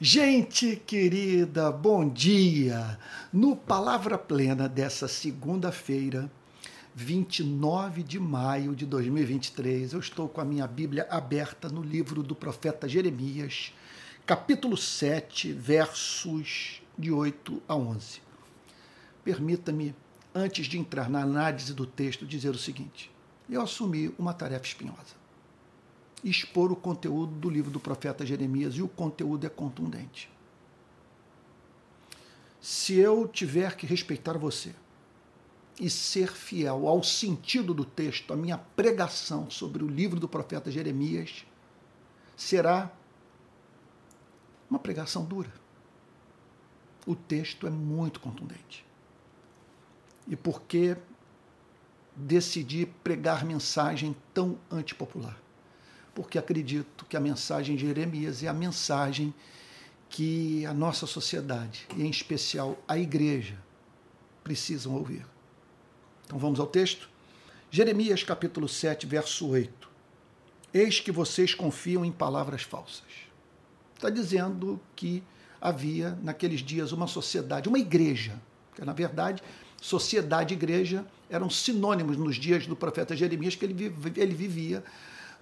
Gente querida, bom dia! No Palavra Plena dessa segunda-feira, 29 de maio de 2023, eu estou com a minha Bíblia aberta no livro do profeta Jeremias, capítulo 7, versos de 8 a 11. Permita-me, antes de entrar na análise do texto, dizer o seguinte: eu assumi uma tarefa espinhosa expor o conteúdo do livro do profeta Jeremias e o conteúdo é contundente. Se eu tiver que respeitar você e ser fiel ao sentido do texto, a minha pregação sobre o livro do profeta Jeremias será uma pregação dura. O texto é muito contundente. E por que decidi pregar mensagem tão antipopular? Porque acredito que a mensagem de Jeremias é a mensagem que a nossa sociedade, e em especial a igreja, precisam ouvir. Então vamos ao texto? Jeremias capítulo 7, verso 8. Eis que vocês confiam em palavras falsas. Está dizendo que havia naqueles dias uma sociedade, uma igreja, que na verdade sociedade e igreja eram sinônimos nos dias do profeta Jeremias, que ele, ele vivia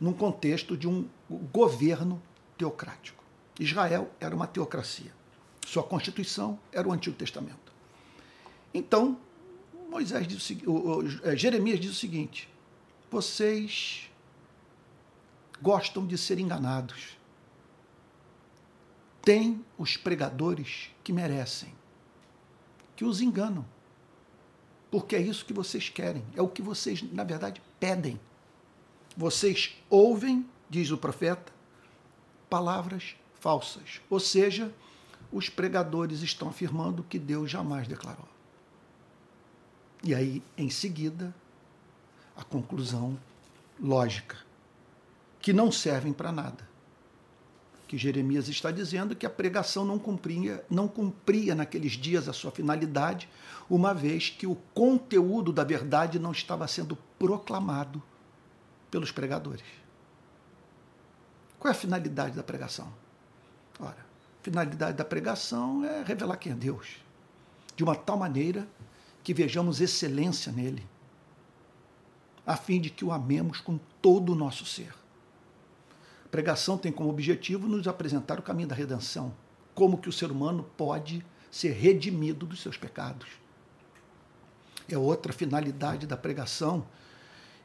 num contexto de um governo teocrático. Israel era uma teocracia. Sua constituição era o Antigo Testamento. Então, Moisés diz o, é, Jeremias diz o seguinte: vocês gostam de ser enganados. Tem os pregadores que merecem, que os enganam. Porque é isso que vocês querem, é o que vocês, na verdade, pedem. Vocês ouvem, diz o profeta, palavras falsas. Ou seja, os pregadores estão afirmando que Deus jamais declarou. E aí, em seguida, a conclusão lógica, que não servem para nada. Que Jeremias está dizendo que a pregação não cumpria, não cumpria naqueles dias a sua finalidade, uma vez que o conteúdo da verdade não estava sendo proclamado pelos pregadores. Qual é a finalidade da pregação? Ora, a finalidade da pregação é revelar quem é Deus, de uma tal maneira que vejamos excelência nele, a fim de que o amemos com todo o nosso ser. A pregação tem como objetivo nos apresentar o caminho da redenção, como que o ser humano pode ser redimido dos seus pecados. É outra finalidade da pregação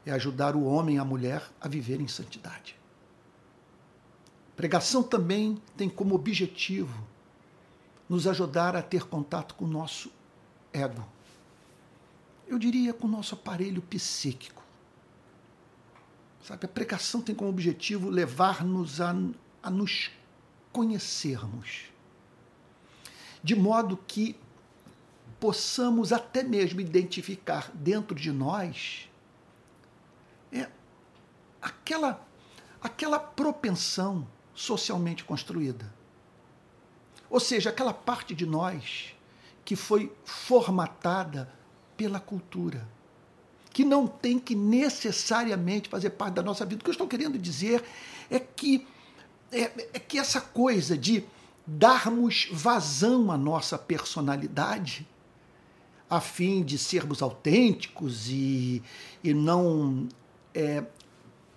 é ajudar o homem e a mulher a viver em santidade. Pregação também tem como objetivo nos ajudar a ter contato com o nosso ego. Eu diria com o nosso aparelho psíquico. Sabe, a pregação tem como objetivo levar-nos a, a nos conhecermos, de modo que possamos até mesmo identificar dentro de nós é aquela, aquela propensão socialmente construída. Ou seja, aquela parte de nós que foi formatada pela cultura, que não tem que necessariamente fazer parte da nossa vida. O que eu estou querendo dizer é que, é, é que essa coisa de darmos vazão à nossa personalidade a fim de sermos autênticos e, e não é,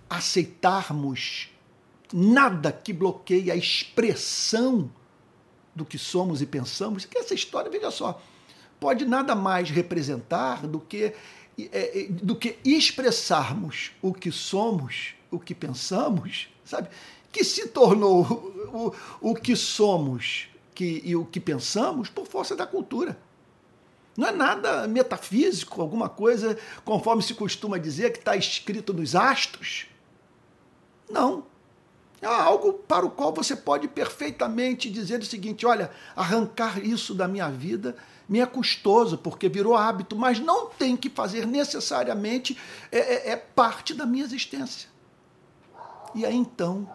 aceitarmos nada que bloqueie a expressão do que somos e pensamos, que essa história, veja só, pode nada mais representar do que, é, é, do que expressarmos o que somos, o que pensamos, sabe? Que se tornou o, o, que somos que, e o que pensamos por força da cultura. Não é nada metafísico, alguma coisa, conforme se costuma dizer, que está escrito nos astros. Não. É algo para o qual você pode perfeitamente dizer o seguinte: olha, arrancar isso da minha vida me é custoso, porque virou hábito, mas não tem que fazer necessariamente, é, é, é parte da minha existência. E aí então,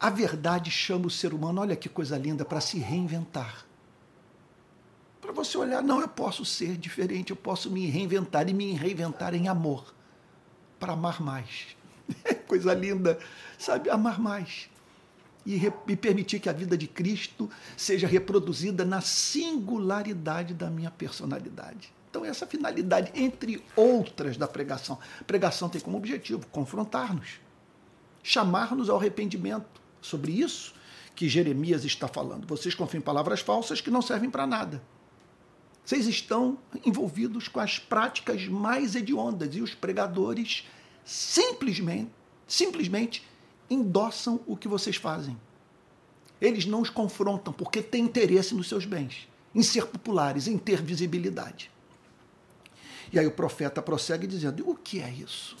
a verdade chama o ser humano, olha que coisa linda, para se reinventar para você olhar, não, eu posso ser diferente, eu posso me reinventar e me reinventar em amor, para amar mais. Coisa linda, sabe? Amar mais. e, e permitir que a vida de Cristo seja reproduzida na singularidade da minha personalidade. Então, essa finalidade, entre outras, da pregação. Pregação tem como objetivo confrontar-nos, chamar-nos ao arrependimento. Sobre isso que Jeremias está falando. Vocês confiam em palavras falsas que não servem para nada. Vocês estão envolvidos com as práticas mais hediondas e os pregadores simplesmente, simplesmente endossam o que vocês fazem. Eles não os confrontam porque têm interesse nos seus bens, em ser populares, em ter visibilidade. E aí o profeta prossegue dizendo: o que é isso?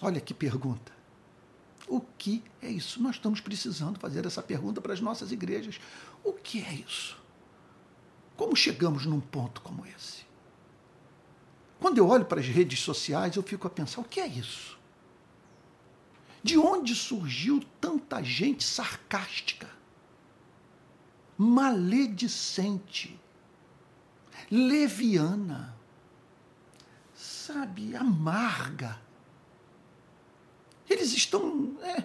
Olha que pergunta. O que é isso? Nós estamos precisando fazer essa pergunta para as nossas igrejas. O que é isso? Como chegamos num ponto como esse? Quando eu olho para as redes sociais, eu fico a pensar: o que é isso? De onde surgiu tanta gente sarcástica, maledicente, leviana, sabe, amarga? Eles estão. É,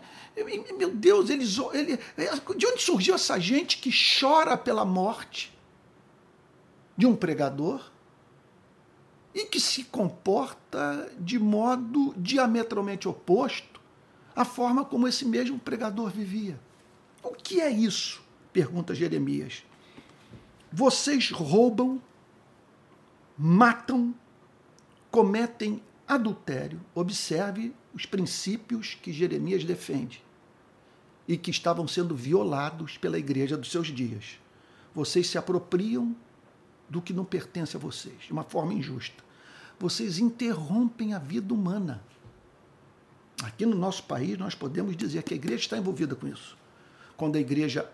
meu Deus, eles. Ele, é, de onde surgiu essa gente que chora pela morte de um pregador e que se comporta de modo diametralmente oposto a forma como esse mesmo pregador vivia. O que é isso? pergunta Jeremias. Vocês roubam, matam, cometem adultério. Observe os princípios que Jeremias defende e que estavam sendo violados pela igreja dos seus dias. Vocês se apropriam do que não pertence a vocês, de uma forma injusta. Vocês interrompem a vida humana. Aqui no nosso país, nós podemos dizer que a igreja está envolvida com isso. Quando a igreja,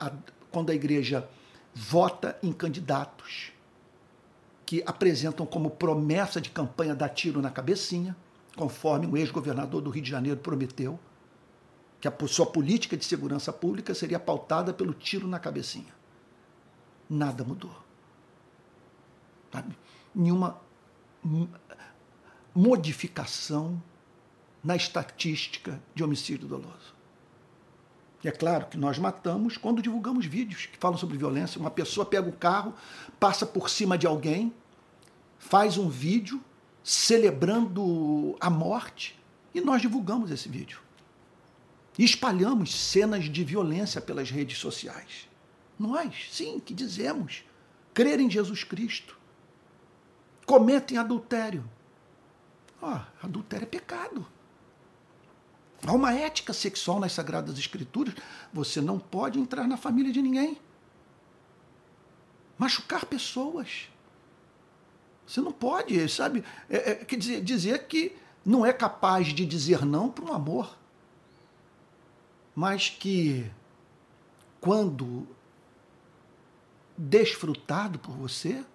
quando a igreja vota em candidatos que apresentam como promessa de campanha dar tiro na cabecinha, conforme o ex-governador do Rio de Janeiro prometeu, que a sua política de segurança pública seria pautada pelo tiro na cabecinha. Nada mudou. Sabe? Nenhuma modificação na estatística de homicídio doloso. E é claro que nós matamos quando divulgamos vídeos que falam sobre violência. Uma pessoa pega o carro, passa por cima de alguém, faz um vídeo celebrando a morte e nós divulgamos esse vídeo. E espalhamos cenas de violência pelas redes sociais. Nós, sim, que dizemos crer em Jesus Cristo, cometem adultério. Oh, adultério é pecado. Há uma ética sexual nas Sagradas Escrituras. Você não pode entrar na família de ninguém. Machucar pessoas. Você não pode, sabe? É, é, quer dizer, dizer que não é capaz de dizer não para um amor. Mas que, quando desfrutado por você,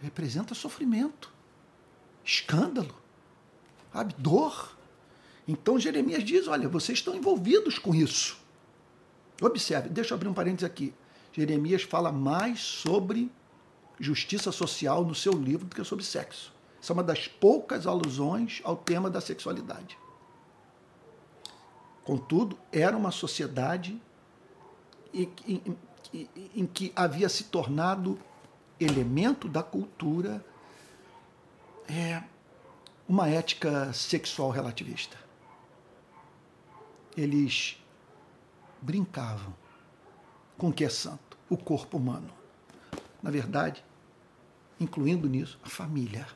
representa sofrimento, escândalo, sabe? dor. Então Jeremias diz: olha, vocês estão envolvidos com isso. Observe, deixa eu abrir um parênteses aqui. Jeremias fala mais sobre justiça social no seu livro do que sobre sexo. Essa é uma das poucas alusões ao tema da sexualidade. Contudo, era uma sociedade em, em, em que havia se tornado elemento da cultura é, uma ética sexual relativista eles brincavam com o que é santo, o corpo humano. Na verdade, incluindo nisso a família.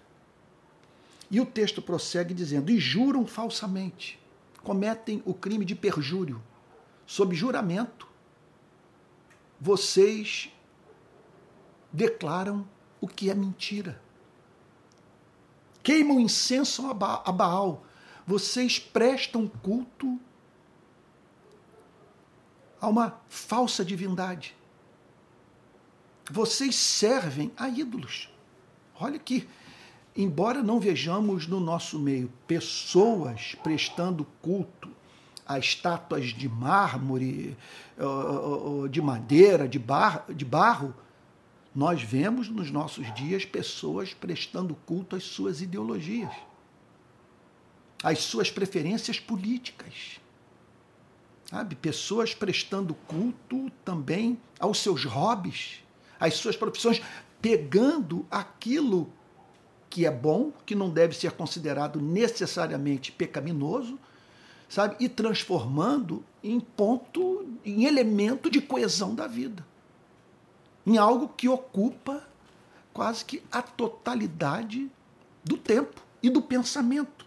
E o texto prossegue dizendo: e juram falsamente, cometem o crime de perjúrio, sob juramento, vocês declaram o que é mentira. Queimam incenso a Baal, vocês prestam culto a uma falsa divindade. Vocês servem a ídolos. Olha que, embora não vejamos no nosso meio pessoas prestando culto a estátuas de mármore, de madeira, de barro, nós vemos nos nossos dias pessoas prestando culto às suas ideologias, às suas preferências políticas Sabe? Pessoas prestando culto também aos seus hobbies, às suas profissões, pegando aquilo que é bom, que não deve ser considerado necessariamente pecaminoso, sabe? E transformando em ponto, em elemento de coesão da vida. Em algo que ocupa quase que a totalidade do tempo e do pensamento.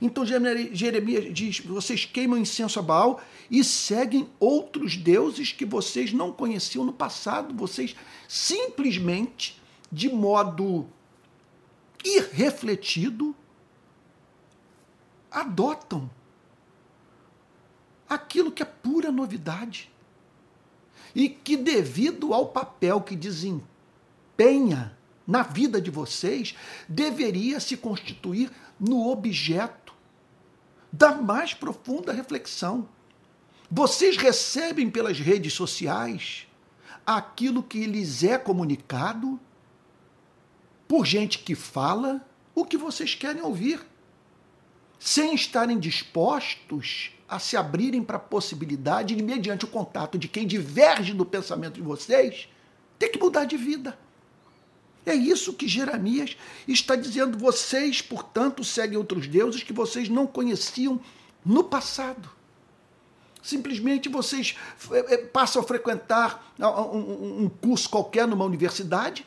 Então Jeremias diz: vocês queimam incenso a Baal e seguem outros deuses que vocês não conheciam no passado. Vocês simplesmente, de modo irrefletido, adotam aquilo que é pura novidade e que, devido ao papel que desempenha na vida de vocês, deveria se constituir no objeto da mais profunda reflexão. Vocês recebem pelas redes sociais aquilo que lhes é comunicado por gente que fala o que vocês querem ouvir, sem estarem dispostos a se abrirem para a possibilidade de, mediante o contato de quem diverge do pensamento de vocês, ter que mudar de vida. É isso que Jeremias está dizendo. Vocês, portanto, seguem outros deuses que vocês não conheciam no passado. Simplesmente vocês eh, eh, passam a frequentar um curso qualquer numa universidade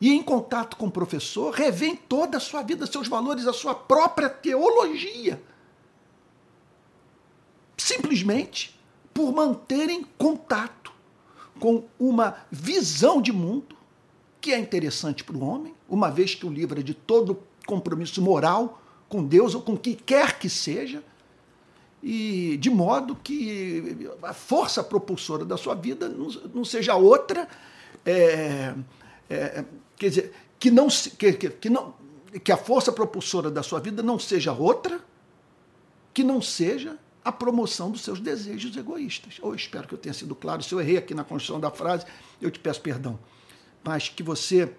e, em contato com o professor, revêem toda a sua vida, seus valores, a sua própria teologia. Simplesmente por manterem contato com uma visão de mundo que é interessante para o homem, uma vez que o livra de todo compromisso moral com Deus ou com que quer que seja, e de modo que a força propulsora da sua vida não, não seja outra, é, é, quer dizer, que não, que, que, não, que a força propulsora da sua vida não seja outra, que não seja a promoção dos seus desejos egoístas. Eu espero que eu tenha sido claro. Se eu errei aqui na construção da frase, eu te peço perdão mas que você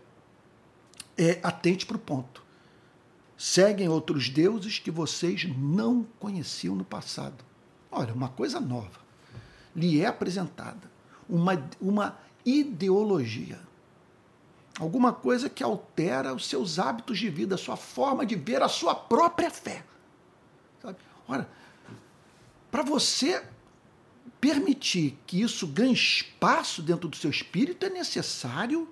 é, atente para o ponto. Seguem outros deuses que vocês não conheciam no passado. Olha, uma coisa nova. Lhe é apresentada uma, uma ideologia. Alguma coisa que altera os seus hábitos de vida, a sua forma de ver a sua própria fé. Sabe? Ora, para você permitir que isso ganhe espaço dentro do seu espírito, é necessário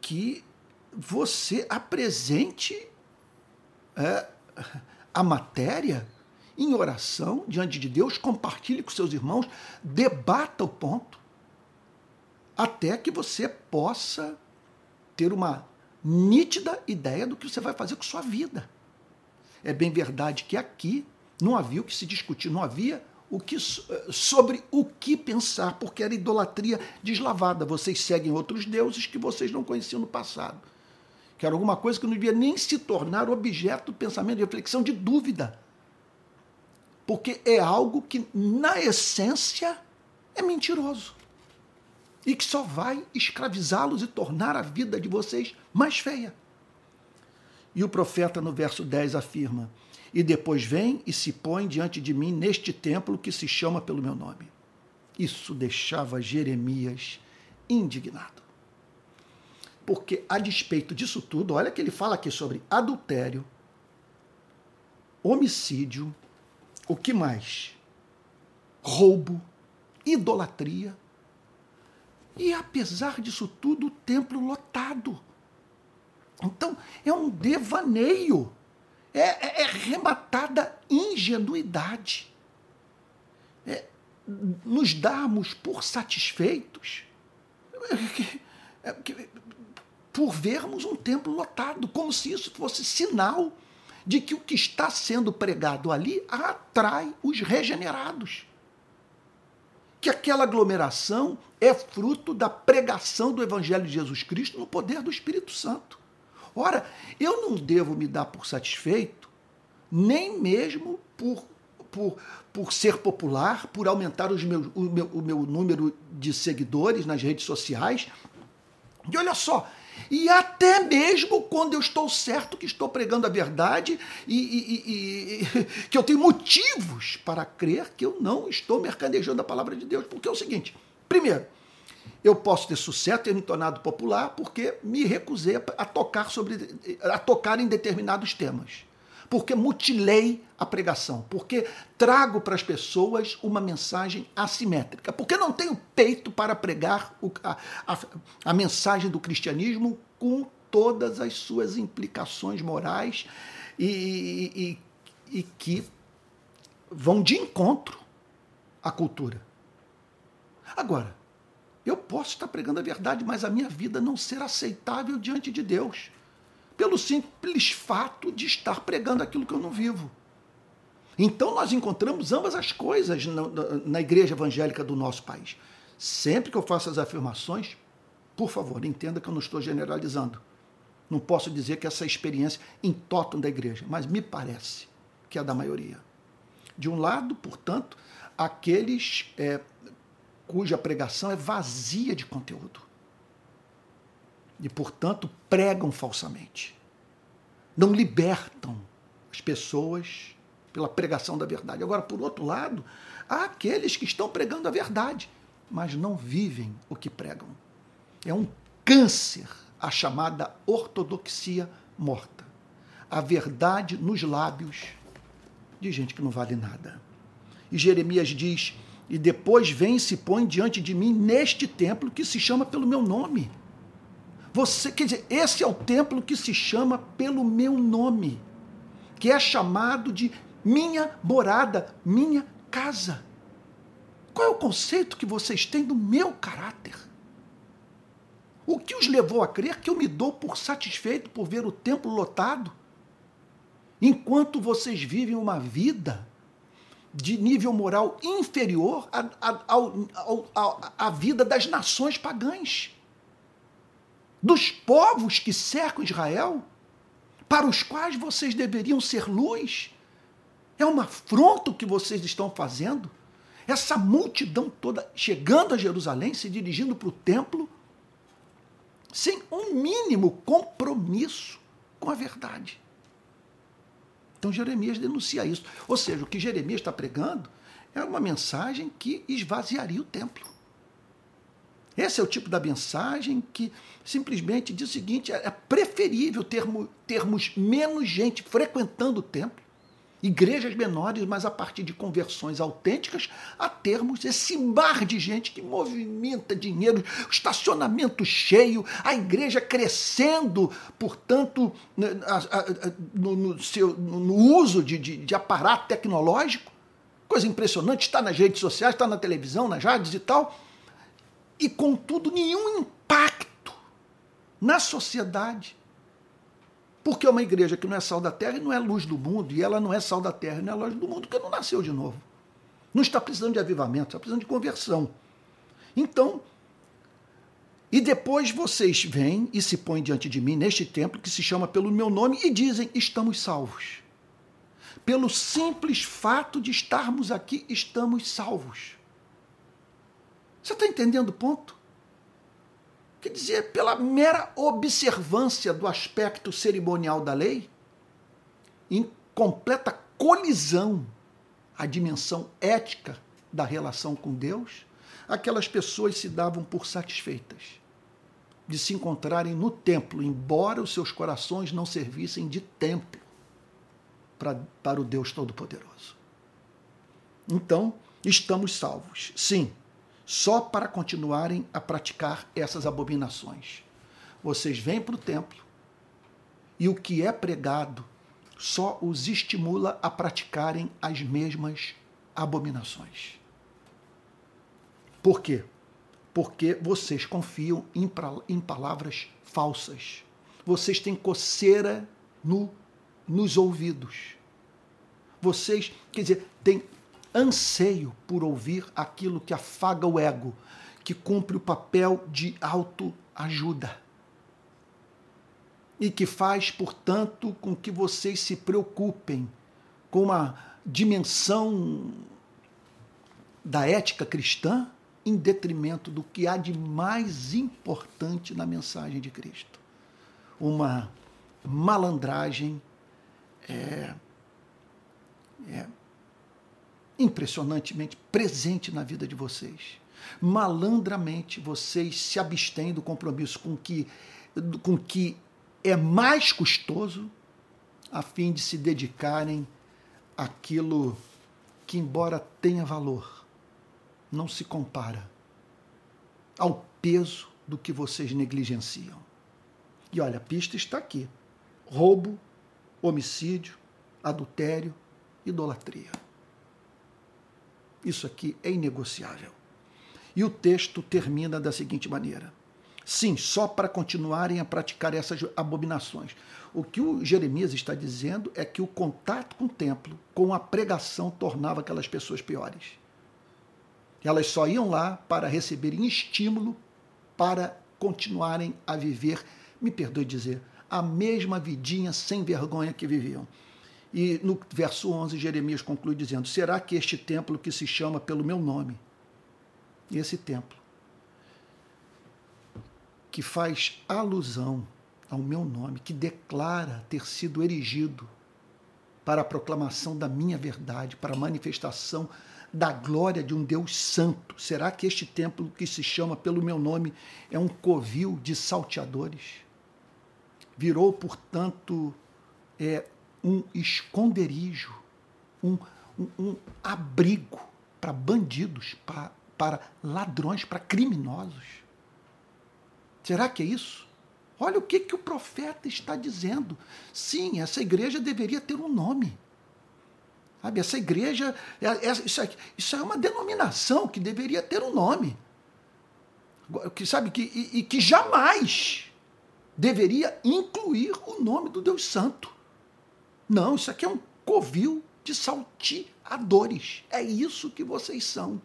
que você apresente é, a matéria em oração diante de Deus, compartilhe com seus irmãos, debata o ponto, até que você possa ter uma nítida ideia do que você vai fazer com sua vida. É bem verdade que aqui não havia o que se discutir, não havia o que, eh, sobre o que pensar, porque era idolatria deslavada. Vocês seguem outros deuses que vocês não conheciam no passado. Que era alguma coisa que não devia nem se tornar objeto do pensamento, de reflexão, de dúvida. Porque é algo que, na essência, é mentiroso. E que só vai escravizá-los e tornar a vida de vocês mais feia. E o profeta, no verso 10, afirma: e depois vem e se põe diante de mim neste templo que se chama pelo meu nome. Isso deixava Jeremias indignado. Porque, a despeito disso tudo, olha que ele fala aqui sobre adultério, homicídio, o que mais? Roubo, idolatria. E apesar disso tudo, o templo lotado. Então, é um devaneio é, é, é rematada ingenuidade. É, nos darmos por satisfeitos é, por vermos um templo lotado, como se isso fosse sinal de que o que está sendo pregado ali atrai os regenerados. Que aquela aglomeração é fruto da pregação do Evangelho de Jesus Cristo no poder do Espírito Santo. Ora, eu não devo me dar por satisfeito, nem mesmo por, por, por ser popular, por aumentar os meus, o, meu, o meu número de seguidores nas redes sociais. E olha só, E até mesmo quando eu estou certo que estou pregando a verdade e, e, e, e, que eu tenho motivos para crer que eu não estou mercadejando a palavra de Deus. Porque é o seguinte: primeiro, eu posso ter sucesso, ter me tornado popular, porque me recusei a tocar, sobre, a tocar em determinados temas. Porque mutilei a pregação, porque trago para as pessoas uma mensagem assimétrica, porque não tenho peito para pregar a, a, a mensagem do cristianismo com todas as suas implicações morais e, e, e que vão de encontro à cultura. Agora, eu posso estar pregando a verdade, mas a minha vida não ser aceitável diante de Deus pelo simples fato de estar pregando aquilo que eu não vivo. Então nós encontramos ambas as coisas na, na, igreja evangélica do nosso país. Sempre que eu faço as afirmações, por favor, entenda que eu não estou generalizando. Não posso dizer que essa experiência em totum da igreja, mas me parece que é da maioria. De um lado, portanto, aqueles é, cuja pregação é vazia de conteúdo e, portanto, pregam falsamente. Não libertam as pessoas pela pregação da verdade. Agora, por outro lado, há aqueles que estão pregando a verdade, mas não vivem o que pregam. É um câncer a chamada ortodoxia morta. A verdade nos lábios de gente que não vale nada. E Jeremias diz: E depois vem e se põe diante de mim neste templo que se chama pelo meu nome você, quer dizer, esse é o templo que se chama pelo meu nome, que é chamado de minha morada, minha casa. Qual é o conceito que vocês têm do meu caráter? O que os levou a crer que eu me dou por satisfeito por ver o templo lotado? Enquanto vocês vivem uma vida de nível moral inferior à, à vida das nações pagãs dos povos que cercam Israel, para os quais vocês deveriam ser luz. É uma afronta o que vocês estão fazendo. Essa multidão toda chegando a Jerusalém, se dirigindo para o templo, sem um mínimo compromisso com a verdade. Então Jeremias denuncia isso. Ou seja, o que Jeremias está pregando é uma mensagem que esvaziaria o templo. Esse é o tipo da mensagem que simplesmente diz o seguinte: é preferível termo, termos menos gente frequentando o templo, igrejas menores, mas a partir de conversões autênticas, a termos esse mar de gente que movimenta dinheiro, estacionamento cheio, a igreja crescendo, portanto, né, no, no, seu, no uso de, de, de aparato tecnológico. Coisa impressionante, está nas redes sociais, está na televisão, nas rádios e tal e, contudo, nenhum impacto na sociedade. Porque é uma igreja que não é sal da terra e não é luz do mundo, e ela não é sal da terra e não é luz do mundo, porque não nasceu de novo. Não está precisando de avivamento, está precisando de conversão. Então, e depois vocês vêm e se põem diante de mim neste templo que se chama pelo meu nome e dizem: estamos salvos. Pelo simples fato de estarmos aqui, estamos salvos. Você está entendendo o ponto? Quer dizer, pela mera observância do aspecto cerimonial da lei, em completa colisão à dimensão ética da relação com Deus, aquelas pessoas se davam por satisfeitas de se encontrarem no templo, embora os seus corações não servissem de templo para, para o Deus Todo-Poderoso. Então, estamos salvos. Sim, só para continuarem a praticar essas abominações. Vocês vêm para o templo e o que é pregado só os estimula a praticarem as mesmas abominações. Por quê? Porque vocês confiam em, em palavras falsas. Vocês têm coceira no, nos ouvidos. Vocês, quer dizer, têm anseio por ouvir aquilo que afaga o ego, que cumpre o papel de autoajuda. E que faz, portanto, com que vocês se preocupem com uma dimensão da ética cristã em detrimento do que há de mais importante na mensagem de Cristo. uma malandragem é, é, impressionantemente presente na vida de vocês. Malandramente vocês se abstêm do compromisso com que, com que é mais custoso a fim de se dedicarem àquilo que, embora tenha valor, não se compara ao peso do que vocês negligenciam. E olha, a pista está aqui: roubo, homicídio, adultério, idolatria. Isso aqui é inegociável. E o texto termina da seguinte maneira: Sim, só para continuarem a praticar essas abominações. O que o Jeremias está dizendo é que o contato com o templo, com a pregação, tornava aquelas pessoas piores. Elas só iam lá para receberem estímulo para continuarem a viver, me perdoe dizer, a mesma vidinha sem vergonha que viviam. E no verso 11, Jeremias conclui dizendo: Será que este templo que se chama pelo meu nome, esse templo, que faz alusão ao meu nome, que declara ter sido erigido para a proclamação da minha verdade, para a manifestação da glória de um Deus santo. Será que este templo que se chama pelo meu nome é um covil de salteadores? Virou, portanto, é um esconderijo, um, um, um abrigo para bandidos, para, para ladrões, para criminosos. Será que é isso? Olha o que, que o profeta está dizendo. Sim, essa igreja deveria ter um nome. Sabe, essa igreja, é, é, isso, é, isso é uma denominação que deveria ter um nome. Que, sabe, que, e, e que jamais deveria incluir o nome do Deus Santo. Não, isso aqui é um covil de salteadores. É isso que vocês são.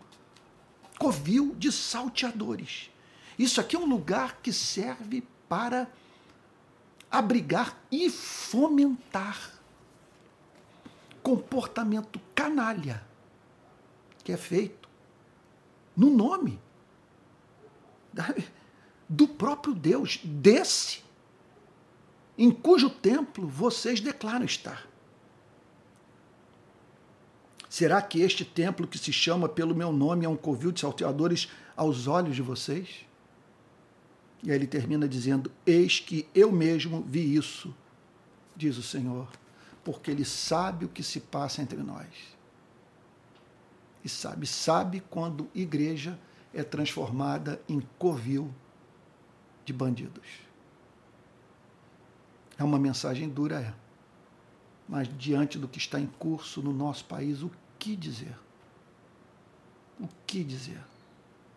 Covil de salteadores. Isso aqui é um lugar que serve para abrigar e fomentar comportamento canalha que é feito no nome do próprio Deus, desse em cujo templo vocês declaram estar. Será que este templo que se chama pelo meu nome é um covil de salteadores aos olhos de vocês? E aí ele termina dizendo: Eis que eu mesmo vi isso, diz o Senhor, porque ele sabe o que se passa entre nós. E sabe, sabe quando igreja é transformada em covil de bandidos. É uma mensagem dura, é. Mas diante do que está em curso no nosso país, o que dizer? O que dizer?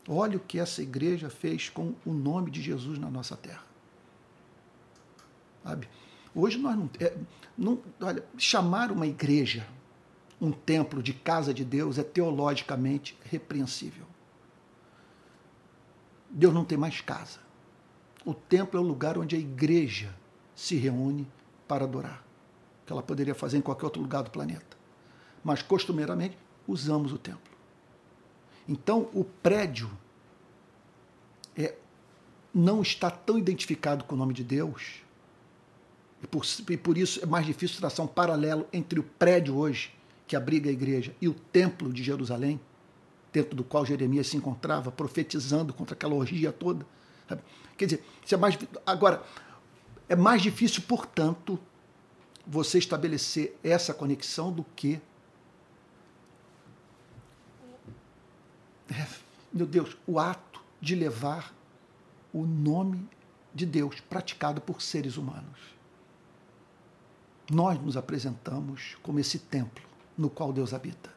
Olha o que essa igreja fez com o nome de Jesus na nossa terra. Sabe? Hoje nós não, é, não. Olha, chamar uma igreja, um templo de casa de Deus é teologicamente repreensível. Deus não tem mais casa. O templo é o lugar onde a igreja se reúne para adorar, que ela poderia fazer em qualquer outro lugar do planeta. Mas costumeiramente usamos o templo. Então, o prédio é, não está tão identificado com o nome de Deus, e por, e por isso é mais difícil traçar um paralelo entre o prédio hoje, que abriga a igreja, e o templo de Jerusalém, dentro do qual Jeremias se encontrava, profetizando contra aquela orgia toda. Quer dizer, isso é mais. Agora, é mais difícil, portanto, você estabelecer essa conexão do que é, meu Deus, o ato de levar o nome de Deus praticado por seres humanos. Nós nos apresentamos como esse templo no qual Deus habita.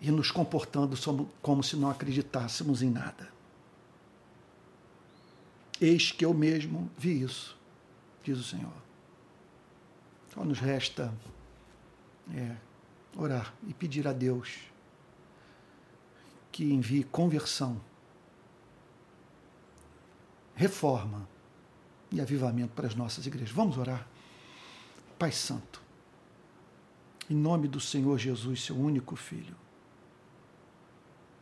E nos comportando como se não acreditássemos em nada. Eis que eu mesmo vi isso, diz o Senhor. Só nos resta é, orar e pedir a Deus que envie conversão, reforma e avivamento para as nossas igrejas. Vamos orar. Pai Santo, em nome do Senhor Jesus, seu único Filho,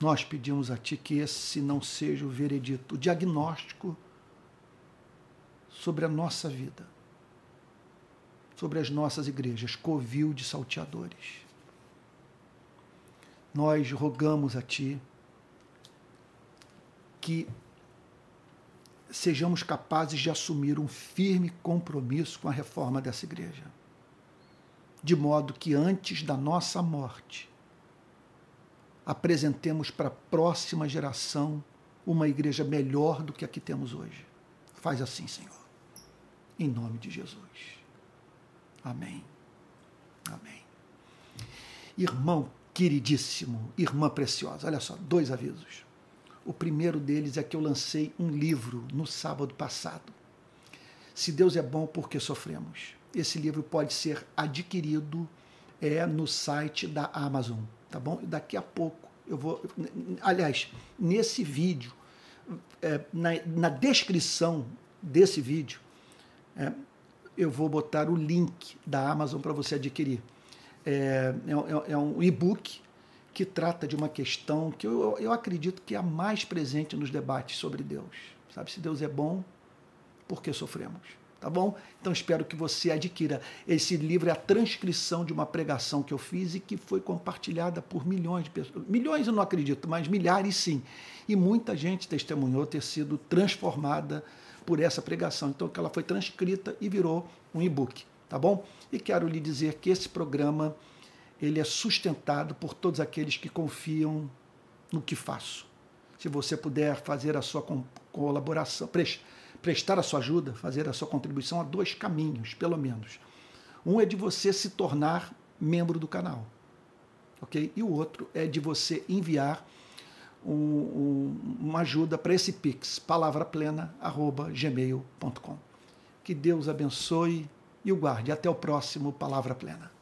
nós pedimos a Ti que esse não seja o veredito, o diagnóstico sobre a nossa vida, sobre as nossas igrejas, covil de salteadores. Nós rogamos a Ti que sejamos capazes de assumir um firme compromisso com a reforma dessa igreja. De modo que antes da nossa morte, apresentemos para a próxima geração uma igreja melhor do que a que temos hoje. Faz assim, Senhor. Em nome de Jesus. Amém. Amém. Irmão queridíssimo, irmã preciosa, olha só, dois avisos. O primeiro deles é que eu lancei um livro no sábado passado. Se Deus é bom, por que sofremos? Esse livro pode ser adquirido é no site da Amazon, tá bom? Daqui a pouco eu vou. Aliás, nesse vídeo, é, na, na, descrição desse vídeo, é, eu vou botar o link da Amazon para você adquirir. É, é, é um e-book que trata de uma questão que eu, eu acredito que é a mais presente nos debates sobre Deus. Sabe, se Deus é bom, por que sofremos? Tá bom? Então espero que você adquira. Esse livro é a transcrição de uma pregação que eu fiz e que foi compartilhada por milhões de pessoas. Milhões eu não acredito, mas milhares sim. E muita gente testemunhou ter sido transformada por essa pregação. Então ela foi transcrita e virou um e-book, tá bom? E quero lhe dizer que esse programa ele é sustentado por todos aqueles que confiam no que faço. Se você puder fazer a sua colaboração, prestar a sua ajuda, fazer a sua contribuição, há dois caminhos, pelo menos. Um é de você se tornar membro do canal, ok? E o outro é de você enviar um, um, uma ajuda para esse pix, palavraplena@gmail.com. Que Deus abençoe e o guarde. Até o próximo Palavra Plena.